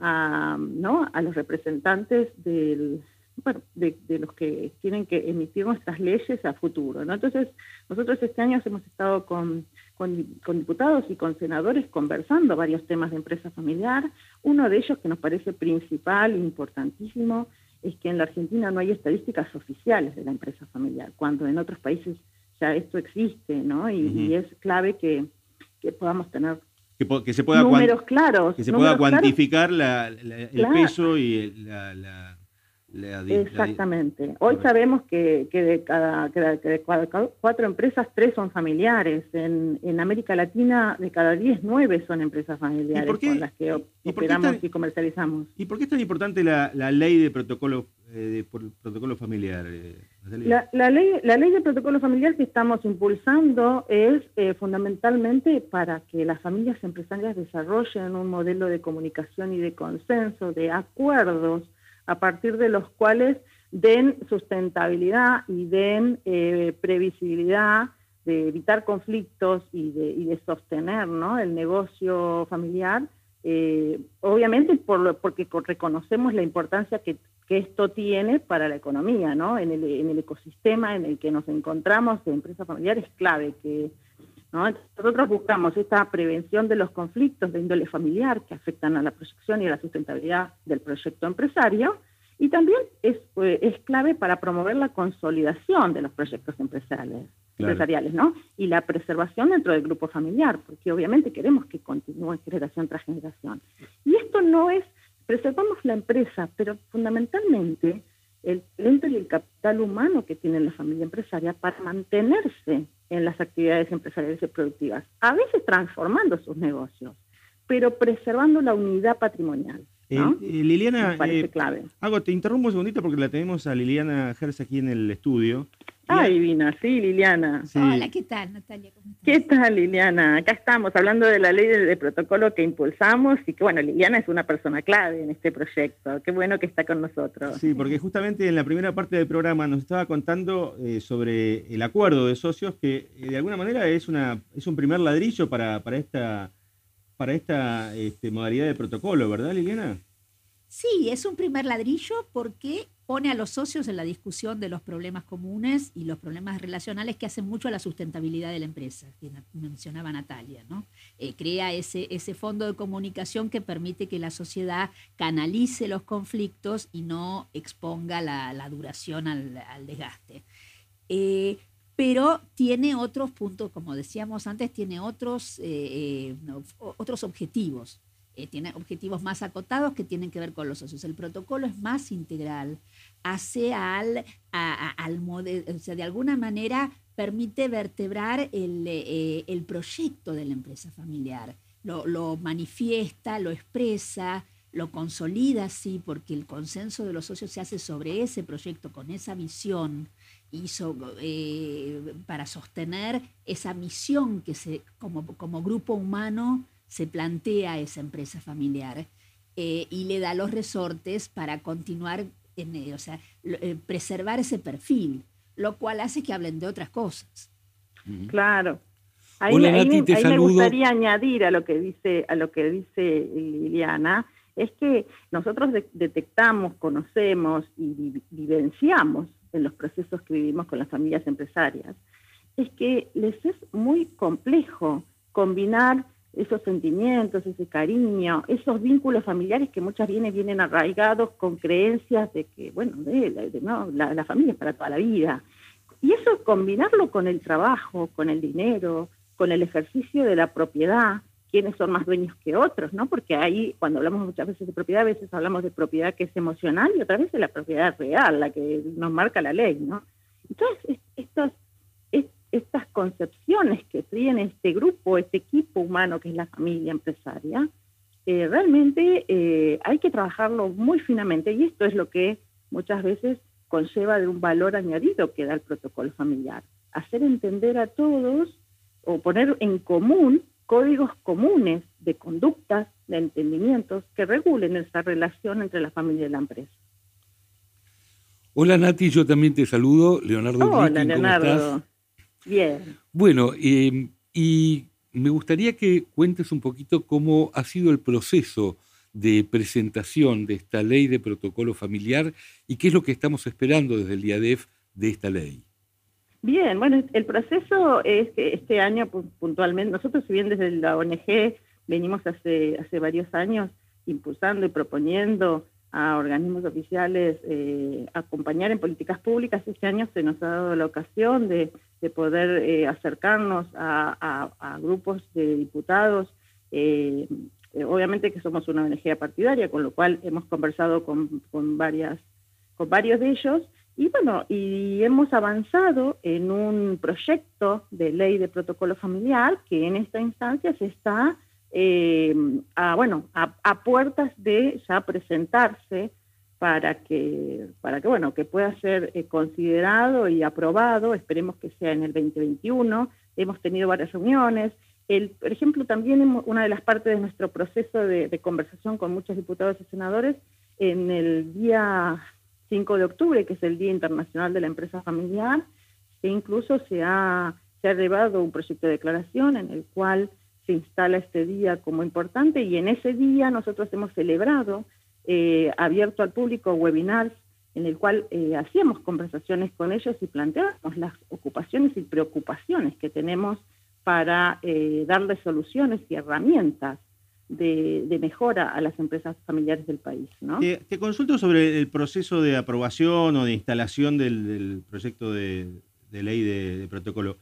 a, ¿no? a los representantes del, bueno, de, los que tienen que emitir nuestras leyes a futuro. ¿no? Entonces, nosotros este año hemos estado con, con, diputados y con senadores conversando varios temas de empresa familiar. Uno de ellos que nos parece principal, importantísimo, es que en la Argentina no hay estadísticas oficiales de la empresa familiar, cuando en otros países ya esto existe, ¿no? Y, es clave que, que podamos tener que, se pueda, números claros, que se pueda cuantificar el peso y la, la, Exactamente. Hoy sabemos que, de cada, cuatro empresas, tres son familiares. En, en, América Latina, de cada diez, nueve son empresas familiares con las que operamos y, comercializamos. ¿Y por qué es tan importante la, ley de protocolo, eh, de protocolo familiar? Eh, La, ley, la ley de protocolo familiar que estamos impulsando es eh, fundamentalmente para que las familias empresarias desarrollen un modelo de comunicación y de consenso, de acuerdos, a partir de los cuales den sustentabilidad y den eh, previsibilidad de evitar conflictos y de, sostener el negocio familiar, eh, obviamente por porque reconocemos la importancia que, esto tiene para la economía, ¿no? En el, ecosistema en el que nos encontramos de empresa familiar es clave que nosotros buscamos esta prevención de los conflictos de índole familiar que afectan a la proyección y a la sustentabilidad del proyecto empresario, y también es, eh, es clave para promover la consolidación de los proyectos empresariales, empresariales, ¿no? Y la preservación dentro del grupo familiar, porque obviamente queremos que continúe generación tras generación. Y esto no es, preservamos la empresa, pero fundamentalmente el talento y el capital humano que tiene la familia empresaria para mantenerse en las actividades empresariales y productivas, a veces transformando sus negocios, pero preservando la unidad patrimonial. Eh, eh, Liliana, eh, Hago, te interrumpo un segundito porque la tenemos a Liliana Gers aquí en el estudio. Ah, divina, sí, Liliana. Hola, ¿qué tal, Natalia? ¿Qué tal, Liliana? Acá estamos hablando de la ley de, protocolo que impulsamos y que, bueno, Liliana es una persona clave en este proyecto. Qué bueno que está con nosotros. Sí, porque justamente en la primera parte del programa nos estaba contando sobre el acuerdo de socios que de alguna manera es, una, es un primer ladrillo para, para esta para esta este, modalidad de protocolo, ¿verdad, Liliana? Sí, es un primer ladrillo porque pone a los socios en la discusión de los problemas comunes y los problemas relacionales que hacen mucho a la sustentabilidad de la empresa, que mencionaba Natalia, ¿no? Eh, crea ese, ese fondo de comunicación que permite que la sociedad canalice los conflictos y no exponga la, duración al, desgaste. Eh, pero tiene otros puntos, como decíamos antes, tiene otros, eh, eh, otros objetivos. Eh, tiene objetivos más acotados que tienen que ver con los socios. El protocolo es más integral, hace al, al modelo, o sea, de alguna manera permite vertebrar el, proyecto de la empresa familiar. Lo, lo, manifiesta, lo expresa, lo consolida, sí, porque el consenso de los socios se hace sobre ese proyecto, con esa visión hizo eh, para sostener esa misión que se, como, como, grupo humano se plantea esa empresa familiar eh, y le da los resortes para continuar, en, eh, o sea, preservar ese perfil, lo cual hace que hablen de otras cosas. Claro. Ahí, me gustaría añadir a lo que dice, a lo que dice Liliana, es que nosotros detectamos, conocemos y vivenciamos en los procesos que vivimos con las familias empresarias, es que les es muy complejo combinar esos sentimientos, ese cariño, esos vínculos familiares que muchas veces vienen arraigados con creencias de que, bueno, la, la familia es para toda la vida. Y eso combinarlo con el trabajo, con el dinero, con el ejercicio de la propiedad, quiénes son más dueños que otros, ¿no? Porque ahí, cuando hablamos muchas veces de propiedad, a veces hablamos de propiedad que es emocional y otras veces la propiedad real, la que nos marca la ley, ¿no? Entonces, estas, estas concepciones que tiene este grupo, este equipo humano que es la familia empresaria, eh, realmente eh, hay que trabajarlo muy finamente y esto es lo que muchas veces conlleva de un valor añadido que da el protocolo familiar. Hacer entender a todos o poner en común códigos comunes de conductas, de entendimientos que regulen esa relación entre la familia y la empresa. Hola Nati, yo también te saludo. Leonardo. Hola Leonardo. Bien. Bueno, em, y me gustaría que cuentes un poquito cómo ha sido el proceso de presentación de esta ley de protocolo familiar y qué es lo que estamos esperando desde el DIADEF de esta ley. Bien, bueno, el proceso es que este año puntualmente, nosotros si bien desde la ONG venimos hace, hace varios años impulsando y proponiendo a organismos oficiales eh, acompañar en políticas públicas, este año se nos ha dado la ocasión de, poder eh, acercarnos a, grupos de diputados, eh, obviamente que somos una ONG partidaria, con lo cual hemos conversado con, varios de ellos, y bueno, y hemos avanzado en un proyecto de ley de protocolo familiar que en esta instancia se está, eh, a, bueno, a, puertas de ya presentarse para que, para que, bueno, que pueda ser eh, considerado y aprobado, esperemos que sea en el 2021. Hemos tenido varias reuniones. El, por ejemplo, también una de las partes de nuestro proceso de, conversación con muchos diputados y senadores, en el día 5 de octubre, que es el Día Internacional de la Empresa Familiar, que incluso se ha, se ha elevado un proyecto de declaración en el cual se instala este día como importante y en ese día nosotros hemos celebrado eh, abierto al público webinars en el cual eh, hacíamos conversaciones con ellos y planteábamos las ocupaciones y preocupaciones que tenemos para eh, darle soluciones y herramientas de, mejora a las empresas familiares del país. Te, consulto sobre el proceso de aprobación o de instalación del, proyecto de, ley de protocolo.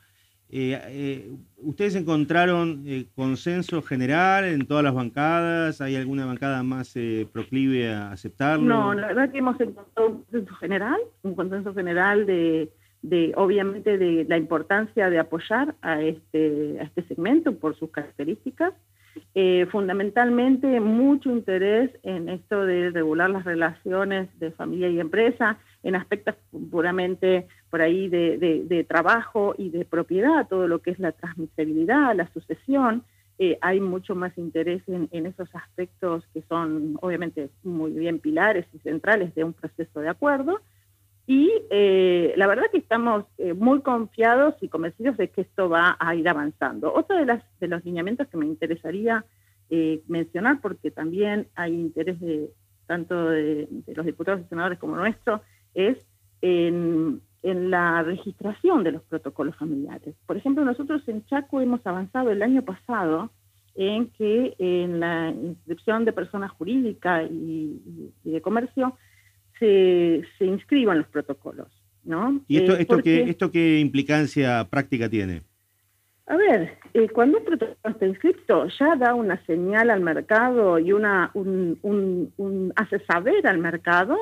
Eh, eh, ¿Ustedes encontraron eh, consenso general en todas las bancadas? ¿Hay alguna bancada más proclive a aceptarlo? No, la verdad que hemos encontrado un consenso general, un consenso general de, obviamente, de la importancia de apoyar a este, a este segmento por sus características. Fundamentalmente, mucho interés en esto de regular las relaciones de familia y empresa en aspectos puramente por ahí de, trabajo y de propiedad, todo lo que es la transmisibilidad, la sucesión, eh, hay mucho más interés en, esos aspectos que son obviamente muy bien pilares y centrales de un proceso de acuerdo. Y eh, la verdad que estamos eh, muy confiados y convencidos de que esto va a ir avanzando. Otro de, las, los lineamientos que me interesaría mencionar, porque también hay interés de tanto de, los diputados y senadores como nuestro, es en, la registración de los protocolos familiares. Por ejemplo, nosotros en Chaco hemos avanzado el año pasado en que en la inscripción de persona jurídica y, de comercio se, se, inscriban los protocolos. ¿no? ¿Y esto, eh, esto, qué, esto qué implicancia práctica tiene? A ver, eh, cuando un protocolo está inscrito, ya da una señal al mercado y una, un, hace saber al mercado,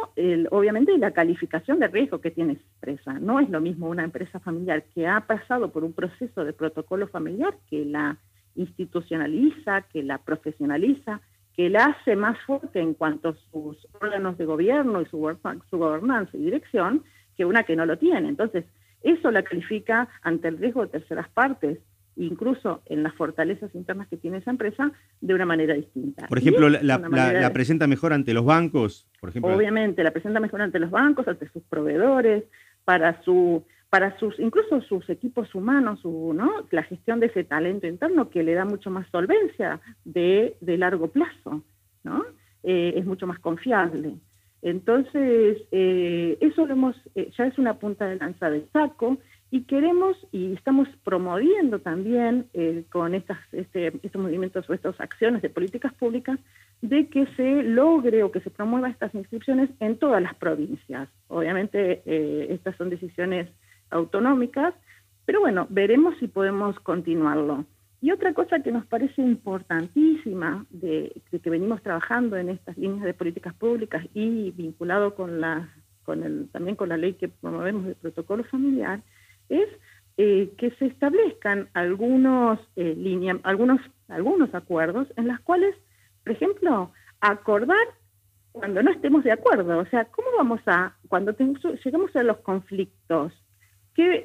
obviamente, la calificación de riesgo que tiene esa empresa. No es lo mismo una empresa familiar que ha pasado por un proceso de protocolo familiar que la institucionaliza, que la profesionaliza, que la hace más fuerte en cuanto a sus órganos de gobierno y su, su gobernanza y dirección, que una que no lo tiene. Entonces, eso la califica ante el riesgo de terceras partes incluso en las fortalezas internas que tiene esa empresa, de una manera distinta. Por ejemplo, la, presenta mejor ante los bancos, por ejemplo. Obviamente, la presenta mejor ante los bancos, ante sus proveedores, para su para sus incluso sus equipos humanos, su, ¿no? la gestión de ese talento interno que le da mucho más solvencia de, largo plazo, ¿no? Eh, es mucho más confiable. Entonces, eh, eso lo hemos, eh, ya es una punta de lanza del saco y queremos y estamos promoviendo también eh, con estas, este, estos movimientos o estas acciones de políticas públicas de que se logre o que se promueva estas inscripciones en todas las provincias. Obviamente estas son decisiones autonómicas, pero bueno, veremos si podemos continuarlo. Y otra cosa que nos parece importantísima de, que venimos trabajando en estas líneas de políticas públicas y vinculado con la, con el, también con la ley que promovemos de protocolo familiar, es eh, que se establezcan algunos, eh, algunos, algunos acuerdos en los cuales, por ejemplo, acordar cuando no estemos de acuerdo. O sea, ¿cómo vamos a, cuando llegamos a los conflictos,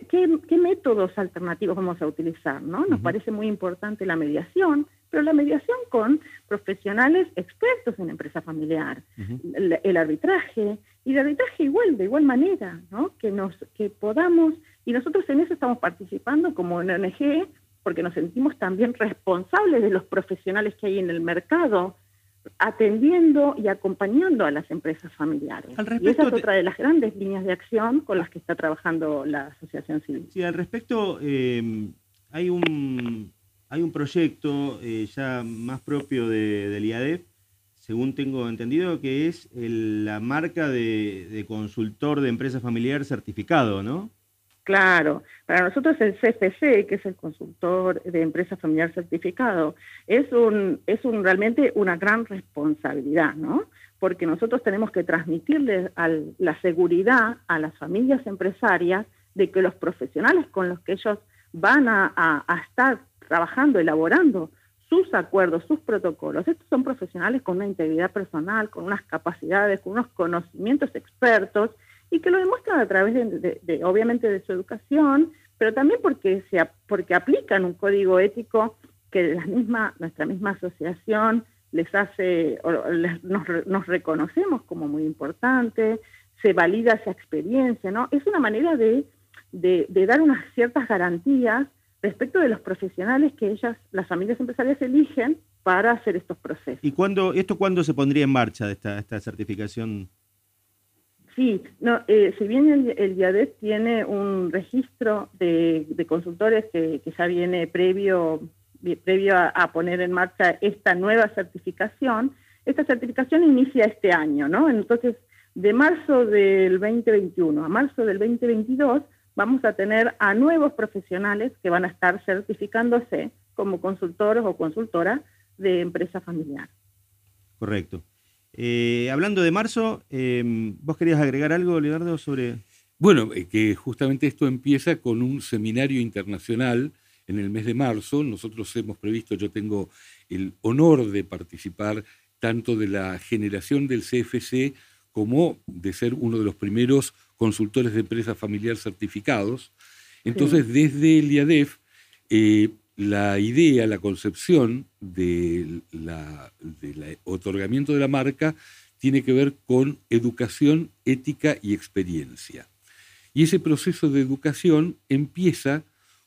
¿qué, qué, métodos alternativos vamos a utilizar? ¿no? Nos parece muy importante la mediación, pero la mediación con profesionales expertos en empresa familiar, el, arbitraje, y el arbitraje igual, de igual manera, ¿no? que, nos, que podamos, y nosotros en eso estamos participando como ONG, porque nos sentimos también responsables de los profesionales que hay en el mercado, atendiendo y acompañando a las empresas familiares. y esa es otra de las grandes líneas de acción con las que está trabajando la Asociación Civil. Sí, al respecto, eh, hay un hay un proyecto eh, ya más propio de, del IADEF, según tengo entendido, que es la marca de, consultor de empresa familiar certificado, ¿no? Claro, para nosotros el CFC, que es el consultor de empresa familiar certificado, es un, es un realmente una gran responsabilidad, ¿no? Porque nosotros tenemos que transmitirle la seguridad a las familias empresarias de que los profesionales con los que ellos van a, a estar trabajando, elaborando sus acuerdos, sus protocolos. Estos son profesionales con una integridad personal, con unas capacidades, con unos conocimientos expertos y que lo demuestran a través de, obviamente, de su educación, pero también porque, se, porque aplican un código ético que la misma, nuestra misma asociación les hace, nos, reconocemos como muy importante, se valida esa experiencia, ¿no? Es una manera de, de dar unas ciertas garantías respecto de los profesionales que ellas, las familias empresarias, eligen para hacer estos procesos. ¿Y cuándo, esto cuándo se pondría en marcha esta, esta certificación? Sí, no, eh, si bien el, el tiene un registro de, consultores que, ya viene previo, previo a, poner en marcha esta nueva certificación, esta certificación inicia este año, ¿no? Entonces, de marzo del 2021 a marzo del 2022 vamos a tener a nuevos profesionales que van a estar certificándose como consultores o consultoras de empresa familiar. Correcto. Eh, hablando de marzo, em, ¿vos querías agregar algo, Leonardo, sobre...? Bueno, eh, que justamente esto empieza con un seminario internacional en el mes de marzo. Nosotros hemos previsto, yo tengo el honor de participar tanto de la generación del CFC como de ser uno de los primeros consultores de empresa familiar certificados. Entonces, desde el IADEF, eh, la idea, la concepción del otorgamiento de la marca tiene que ver con educación, ética y experiencia. Y ese proceso de educación empieza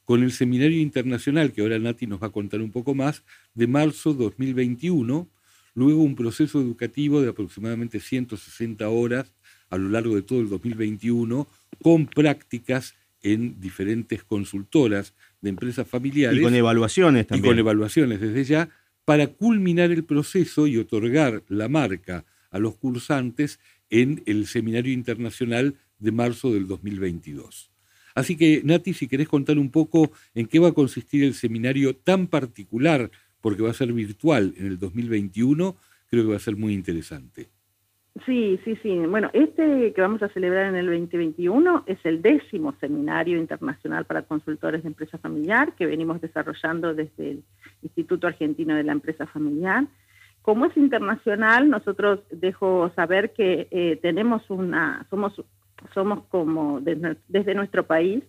con el seminario internacional, que ahora Nati nos va a contar un poco más, de marzo 2021, luego un proceso educativo de aproximadamente 160 horas a lo largo de todo el 2021 con prácticas en diferentes consultoras de empresas familiares. Y con evaluaciones también. Y con evaluaciones desde ya, para culminar el proceso y otorgar la marca a los cursantes en el Seminario Internacional de marzo del 2022. Así que, Nati, si querés contar un poco en qué va a consistir el seminario tan particular, porque va a ser virtual en el 2021, creo que va a ser muy interesante. Sí, sí, sí. Bueno, este que vamos a celebrar en el 2021 es el décimo seminario internacional para consultores de empresa familiar que venimos desarrollando desde el Instituto Argentino de la Empresa Familiar. Como es internacional, nosotros dejo saber que eh, tenemos una, somos, somos como desde nuestro país,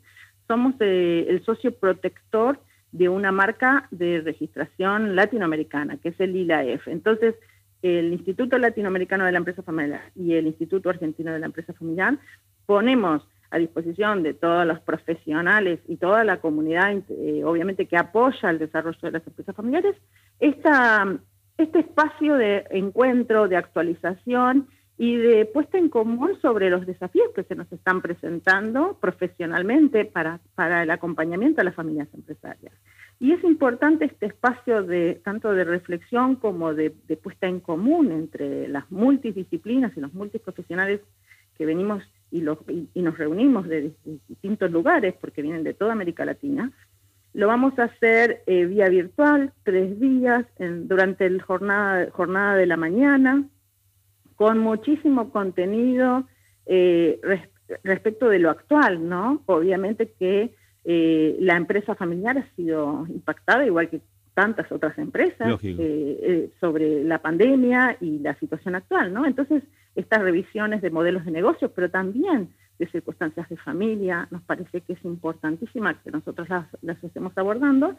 somos eh, el socio protector de una marca de registración latinoamericana, que es el ILAF. Entonces, el Instituto Latinoamericano de la Empresa Familiar y el Instituto Argentino de la Empresa Familiar, ponemos a disposición de todos los profesionales y toda la comunidad, eh, obviamente que apoya el desarrollo de las empresas familiares, este espacio de encuentro, de actualización y de puesta en común sobre los desafíos que se nos están presentando profesionalmente para, para el acompañamiento a las familias empresarias. Y es importante este espacio de tanto de reflexión como de, puesta en común entre las multidisciplinas y los multiprofesionales que venimos y, los, y, nos reunimos de, distintos lugares, porque vienen de toda América Latina. Lo vamos a hacer eh, vía virtual, tres días, durante la jornada, jornada de la mañana, con muchísimo contenido eh, respecto de lo actual, ¿no? Obviamente que eh, la empresa familiar ha sido impactada, igual que tantas otras empresas, eh, eh, sobre la pandemia y la situación actual, ¿no? Entonces, estas revisiones de modelos de negocio, pero también de circunstancias de familia, nos parece que es importantísima que nosotros las, las estemos abordando.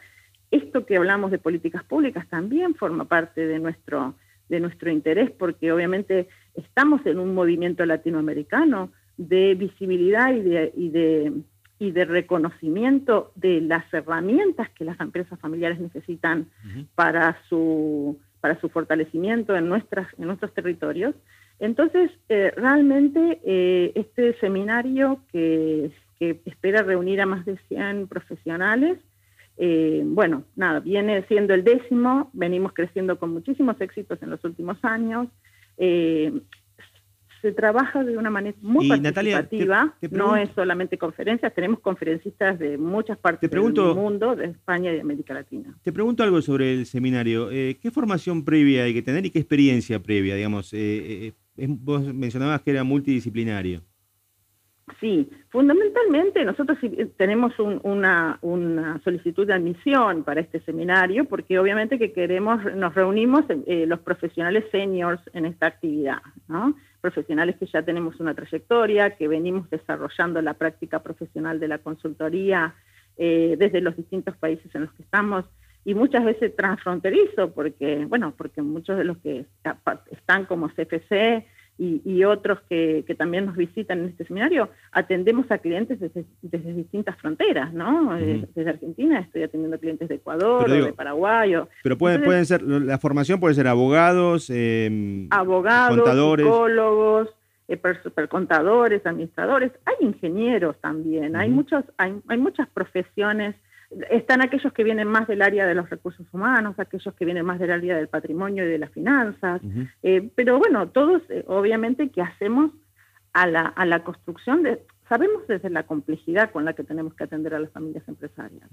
Esto que hablamos de políticas públicas también forma parte de nuestro, de nuestro interés, porque obviamente estamos en un movimiento latinoamericano de visibilidad y de, y de y de reconocimiento de las herramientas que las empresas familiares necesitan para, su, para su fortalecimiento en, nuestras, en nuestros territorios. Entonces, eh, realmente eh, este seminario que, espera reunir a más de 100 profesionales, eh, bueno, nada, viene siendo el décimo, venimos creciendo con muchísimos éxitos en los últimos años se trabaja de una manera muy participativa, no es solamente conferencias, tenemos conferencistas de muchas partes del mundo, de España y de América Latina. Te pregunto algo sobre el seminario. Eh, ¿Qué formación previa hay que tener y qué experiencia previa? Digamos, eh, eh, vos mencionabas que era multidisciplinario. Sí, fundamentalmente nosotros tenemos una, solicitud de admisión para este seminario porque obviamente que queremos, nos reunimos eh, los profesionales seniors en esta actividad, ¿no? profesionales que ya tenemos una trayectoria, que venimos desarrollando la práctica profesional de la consultoría eh, desde los distintos países en los que estamos y muchas veces transfronterizo porque, bueno, porque muchos de los que están como CFC y, otros que, también nos visitan en este seminario, atendemos a clientes desde, distintas fronteras, ¿no? Eh, desde Argentina estoy atendiendo clientes de Ecuador, de Paraguay. pero pueden, pueden ser, la formación puede ser abogados, eh, abogados, contadores. psicólogos, eh, contadores, administradores, hay ingenieros también, hay, muchos, hay, hay muchas profesiones están aquellos que vienen más del área de los recursos humanos, aquellos que vienen más del área del patrimonio y de las finanzas, eh, pero bueno, todos eh, obviamente que hacemos a la, a la construcción de, sabemos desde la complejidad con la que tenemos que atender a las familias empresarias.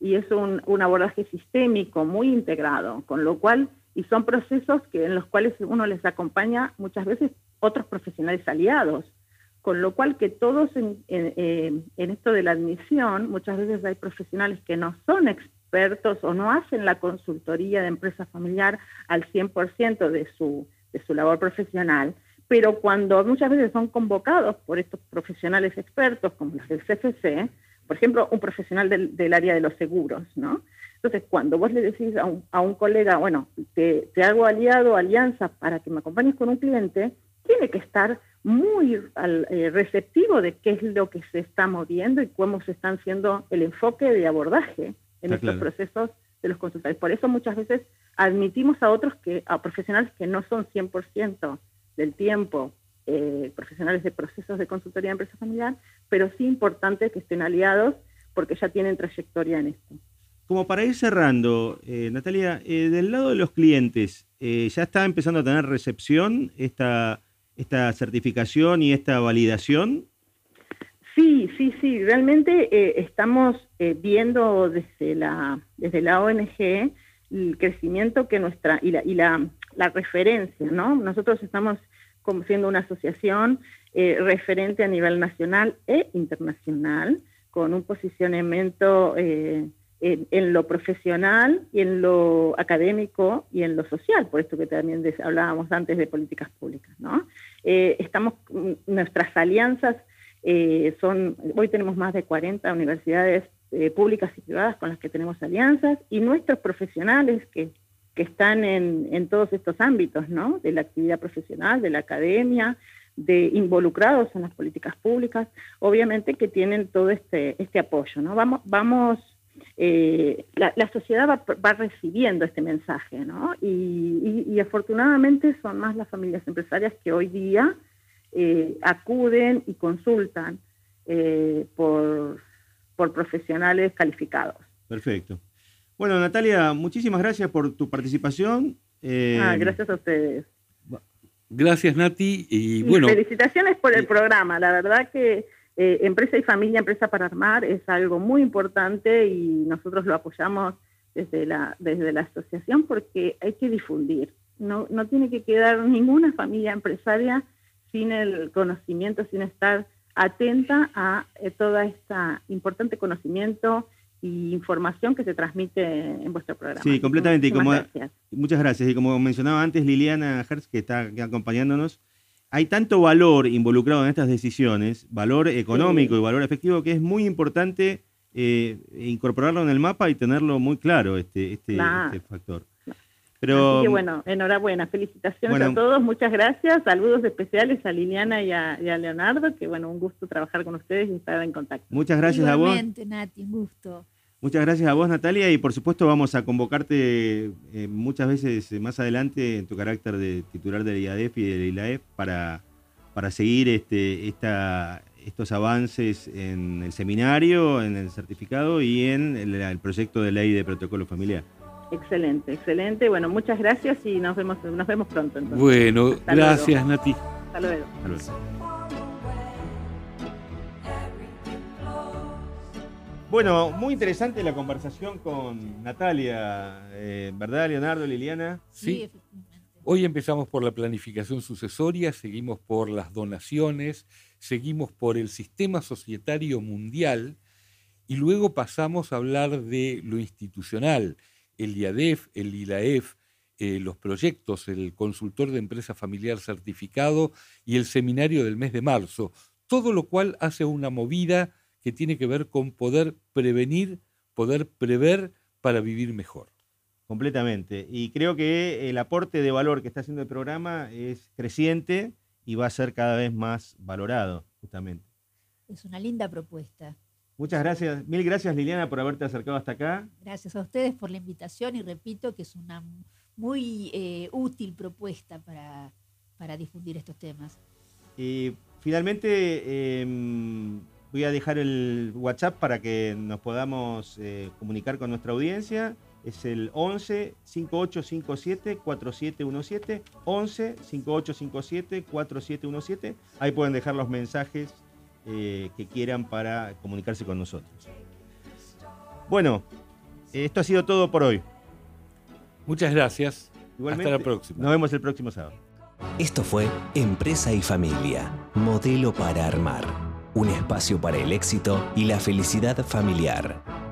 Y es un, un, abordaje sistémico muy integrado, con lo cual, y son procesos que, en los cuales uno les acompaña muchas veces otros profesionales aliados con lo cual que todos eh, en, esto de la admisión, muchas veces hay profesionales que no son expertos o no hacen la consultoría de empresa familiar al 100% de su, de su labor profesional, pero cuando muchas veces son convocados por estos profesionales expertos, como los del CFC, por ejemplo, un profesional del, área de los seguros, ¿no? Entonces, cuando vos le decís a un, a un colega, bueno, te, te hago aliado, alianza para que me acompañes con un cliente, tiene que estar muy eh, receptivo de qué es lo que se está moviendo y cómo se están haciendo el enfoque de abordaje en estos procesos de los consultores. Por eso muchas veces admitimos a otros que, a profesionales que no son 100% del tiempo eh, profesionales de procesos de consultoría de empresa familiar, pero sí importante que estén aliados porque ya tienen trayectoria en esto. Como para ir cerrando, eh, Natalia, del lado de los clientes, ¿ya está empezando a tener recepción esta esta certificación y esta validación? Sí, sí, sí. Realmente eh, estamos eh, viendo desde la, desde la ONG el crecimiento que nuestra y la, y la, la referencia, ¿no? Nosotros estamos como siendo una asociación eh, referente a nivel nacional e internacional, con un posicionamiento en, lo profesional y en lo académico y en lo social, por esto que también hablábamos antes de políticas públicas. ¿no? Eh, estamos, nuestras alianzas eh, son, hoy tenemos más de 40 universidades eh, públicas y privadas con las que tenemos alianzas y nuestros profesionales que, que están en, en, todos estos ámbitos, ¿no? de la actividad profesional, de la academia, de involucrados en las políticas públicas, obviamente que tienen todo este, este apoyo. ¿no? Vamos, vamos eh, la, sociedad va, recibiendo este mensaje, ¿no? Y, afortunadamente son más las familias empresarias que hoy día eh, acuden y consultan eh, por, por profesionales calificados. Perfecto. Bueno, Natalia, muchísimas gracias por tu participación. Ah, gracias a ustedes. Gracias, Nati. Y, bueno. felicitaciones por el programa. La verdad que eh, empresa y familia, empresa para armar, es algo muy importante y nosotros lo apoyamos desde la, desde la asociación porque hay que difundir. No, no tiene que quedar ninguna familia empresaria sin el conocimiento, sin estar atenta a eh, todo este importante conocimiento y información que se transmite en vuestro programa. Sí, completamente. y como, Muchas gracias. Y como mencionaba antes Liliana Hertz, que está acompañándonos, hay tanto valor involucrado en estas decisiones, valor económico y valor efectivo, que es muy importante eh, incorporarlo en el mapa y tenerlo muy claro, este, este, este factor. Pero, Así que bueno, enhorabuena, felicitaciones a todos, muchas gracias, saludos especiales a Liliana y a, Leonardo, que bueno, un gusto trabajar con ustedes y estar en contacto. Muchas gracias a vos. Nati, un gusto. Muchas gracias a vos, Natalia, y por supuesto vamos a convocarte eh, muchas veces más adelante en tu carácter de titular del IADEF y del ILAEF para, para seguir este, esta, estos avances en el seminario, en el certificado y en el, proyecto de ley de protocolo familiar. Excelente, excelente. Bueno, muchas gracias y nos vemos, nos vemos pronto. Bueno, gracias, Nati. Hasta luego. Hasta luego. Bueno, muy interesante la conversación con Natalia, eh, ¿verdad, Leonardo, Liliana? Sí. Hoy empezamos por la planificación sucesoria, seguimos por las donaciones, seguimos por el sistema societario mundial y luego pasamos a hablar de lo institucional, el IADEF, el ILAEF, eh, los proyectos, el consultor de empresa familiar certificado y el seminario del mes de marzo, todo lo cual hace una movida que tiene que ver con poder prevenir, poder prever para vivir mejor. Completamente. Y creo que el aporte de valor que está haciendo el programa es creciente y va a ser cada vez más valorado, justamente. Es una linda propuesta. Muchas gracias, mil gracias Liliana por haberte acercado hasta acá. Gracias a ustedes por la invitación y repito que es una muy eh, útil propuesta para, difundir estos temas. Y finalmente em, voy a dejar el WhatsApp para que nos podamos eh, comunicar con nuestra audiencia. Es el 11 5857 4717 11 5857 4717. Ahí pueden dejar los mensajes eh, que quieran para comunicarse con nosotros. Bueno, esto ha sido todo por hoy. Muchas gracias. Hasta la próxima. Nos vemos el próximo sábado. Esto fue Empresa y Familia, modelo para armar. Un espacio para el éxito y la felicidad familiar